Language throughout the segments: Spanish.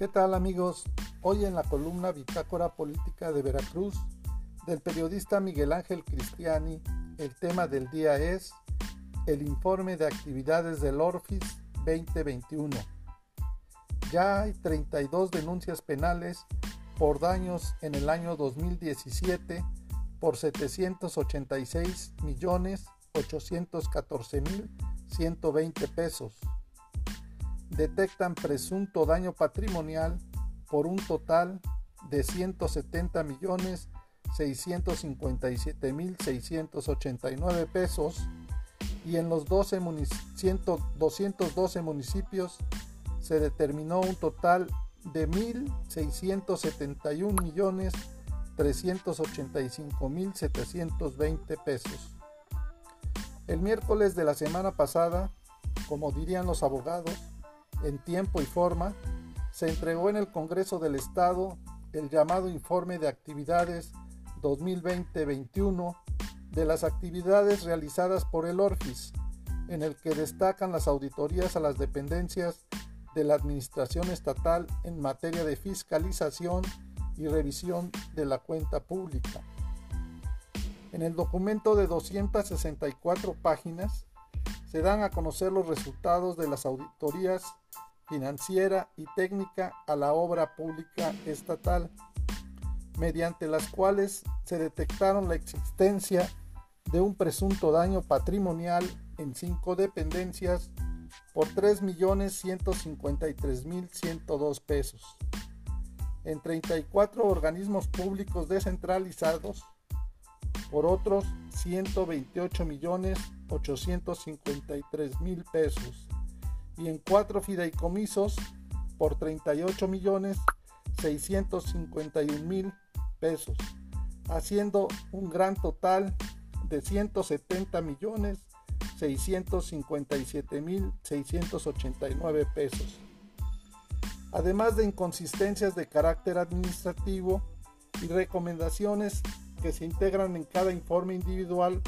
¿Qué tal amigos? Hoy en la columna Bitácora Política de Veracruz del periodista Miguel Ángel Cristiani, el tema del día es el informe de actividades del Orfis 2021. Ya hay 32 denuncias penales por daños en el año 2017 por 786 millones 814 mil 120 pesos detectan presunto daño patrimonial por un total de 170 millones 657 mil 689 pesos y en los 12 212 municipios se determinó un total de 1.671 millones 385 mil 720 pesos. El miércoles de la semana pasada, como dirían los abogados, en tiempo y forma, se entregó en el Congreso del Estado el llamado Informe de Actividades 2020-21 de las actividades realizadas por el ORFIS, en el que destacan las auditorías a las dependencias de la Administración Estatal en materia de fiscalización y revisión de la cuenta pública. En el documento de 264 páginas se dan a conocer los resultados de las auditorías financiera y técnica a la obra pública estatal, mediante las cuales se detectaron la existencia de un presunto daño patrimonial en cinco dependencias por 3.153.102 pesos, en 34 organismos públicos descentralizados por otros 128.853.000 pesos y en cuatro fideicomisos por 38 millones 651 mil pesos, haciendo un gran total de 170 millones 657 mil 689 pesos. Además de inconsistencias de carácter administrativo y recomendaciones que se integran en cada informe individual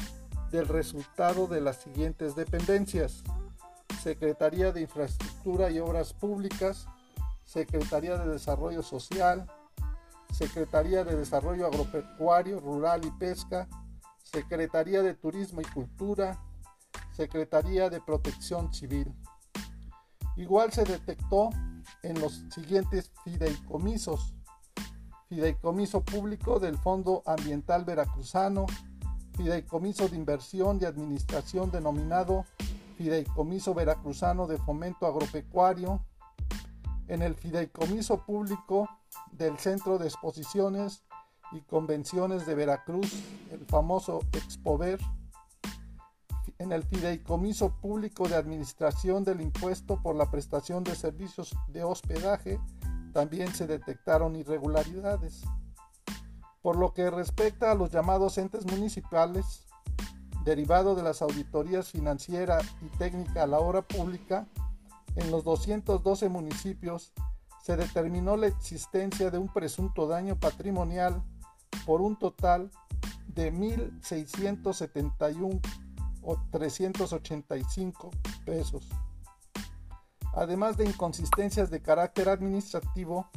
del resultado de las siguientes dependencias. Secretaría de Infraestructura y Obras Públicas, Secretaría de Desarrollo Social, Secretaría de Desarrollo Agropecuario, Rural y Pesca, Secretaría de Turismo y Cultura, Secretaría de Protección Civil. Igual se detectó en los siguientes fideicomisos. Fideicomiso Público del Fondo Ambiental Veracruzano, Fideicomiso de Inversión y Administración denominado Fideicomiso Veracruzano de Fomento Agropecuario, en el Fideicomiso Público del Centro de Exposiciones y Convenciones de Veracruz, el famoso Expover, en el Fideicomiso Público de Administración del Impuesto por la Prestación de Servicios de Hospedaje, también se detectaron irregularidades. Por lo que respecta a los llamados entes municipales, derivado de las auditorías financiera y técnica a la obra pública, en los 212 municipios se determinó la existencia de un presunto daño patrimonial por un total de 1.671 o 385 pesos. Además de inconsistencias de carácter administrativo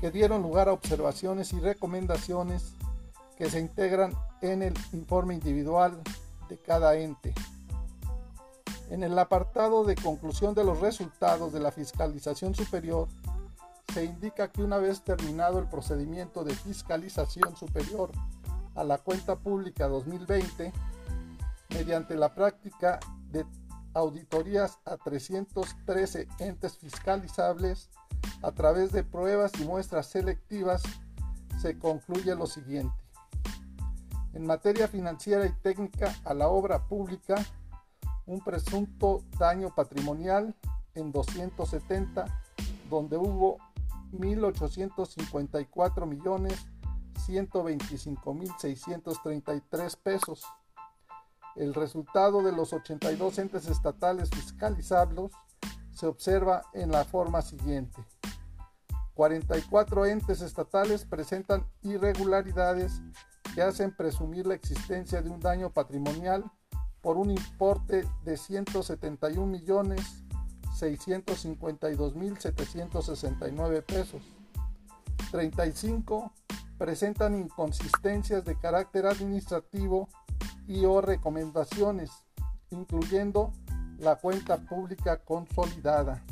que dieron lugar a observaciones y recomendaciones que se integran en el informe individual de cada ente. En el apartado de conclusión de los resultados de la fiscalización superior, se indica que una vez terminado el procedimiento de fiscalización superior a la cuenta pública 2020, mediante la práctica de auditorías a 313 entes fiscalizables a través de pruebas y muestras selectivas, se concluye lo siguiente en materia financiera y técnica a la obra pública, un presunto daño patrimonial en 270, donde hubo 1.854 millones 125 mil 633 pesos. El resultado de los 82 entes estatales fiscalizables se observa en la forma siguiente. 44 entes estatales presentan irregularidades que hacen presumir la existencia de un daño patrimonial por un importe de 171 millones 652.769 pesos. 35 presentan inconsistencias de carácter administrativo y o recomendaciones, incluyendo la cuenta pública consolidada.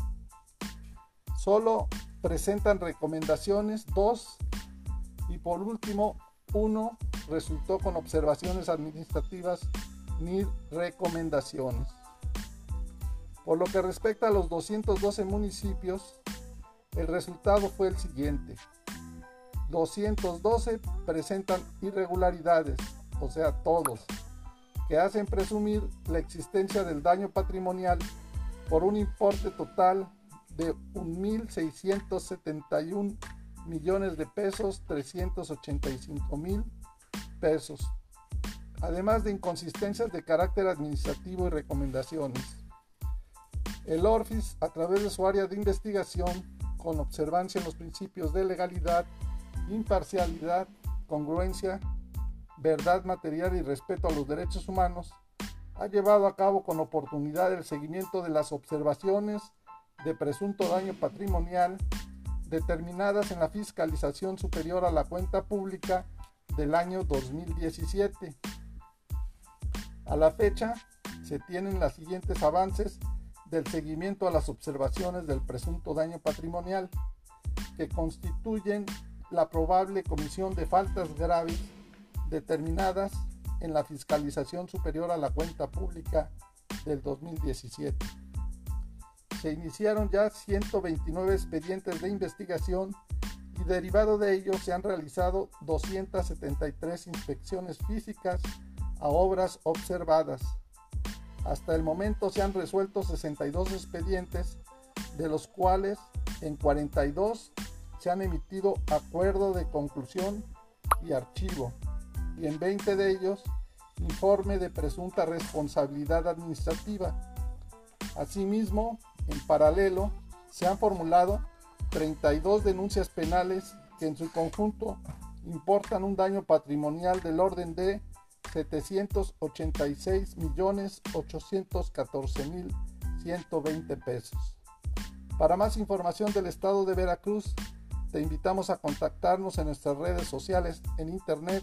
Solo presentan recomendaciones 2 y por último 1 resultó con observaciones administrativas ni recomendaciones. Por lo que respecta a los 212 municipios, el resultado fue el siguiente. 212 presentan irregularidades, o sea, todos, que hacen presumir la existencia del daño patrimonial por un importe total de 1.671 millones de pesos, 385 mil pesos, además de inconsistencias de carácter administrativo y recomendaciones. El ORFIS, a través de su área de investigación, con observancia en los principios de legalidad, imparcialidad, congruencia, verdad material y respeto a los derechos humanos, ha llevado a cabo con oportunidad el seguimiento de las observaciones de presunto daño patrimonial determinadas en la fiscalización superior a la cuenta pública del año 2017. A la fecha, se tienen los siguientes avances del seguimiento a las observaciones del presunto daño patrimonial, que constituyen la probable comisión de faltas graves determinadas en la fiscalización superior a la cuenta pública del 2017 se iniciaron ya 129 expedientes de investigación y derivado de ello se han realizado 273 inspecciones físicas a obras observadas. Hasta el momento se han resuelto 62 expedientes, de los cuales en 42 se han emitido acuerdo de conclusión y archivo, y en 20 de ellos informe de presunta responsabilidad administrativa. Asimismo, en paralelo, se han formulado 32 denuncias penales que en su conjunto importan un daño patrimonial del orden de 786.814.120 pesos. Para más información del estado de Veracruz, te invitamos a contactarnos en nuestras redes sociales en internet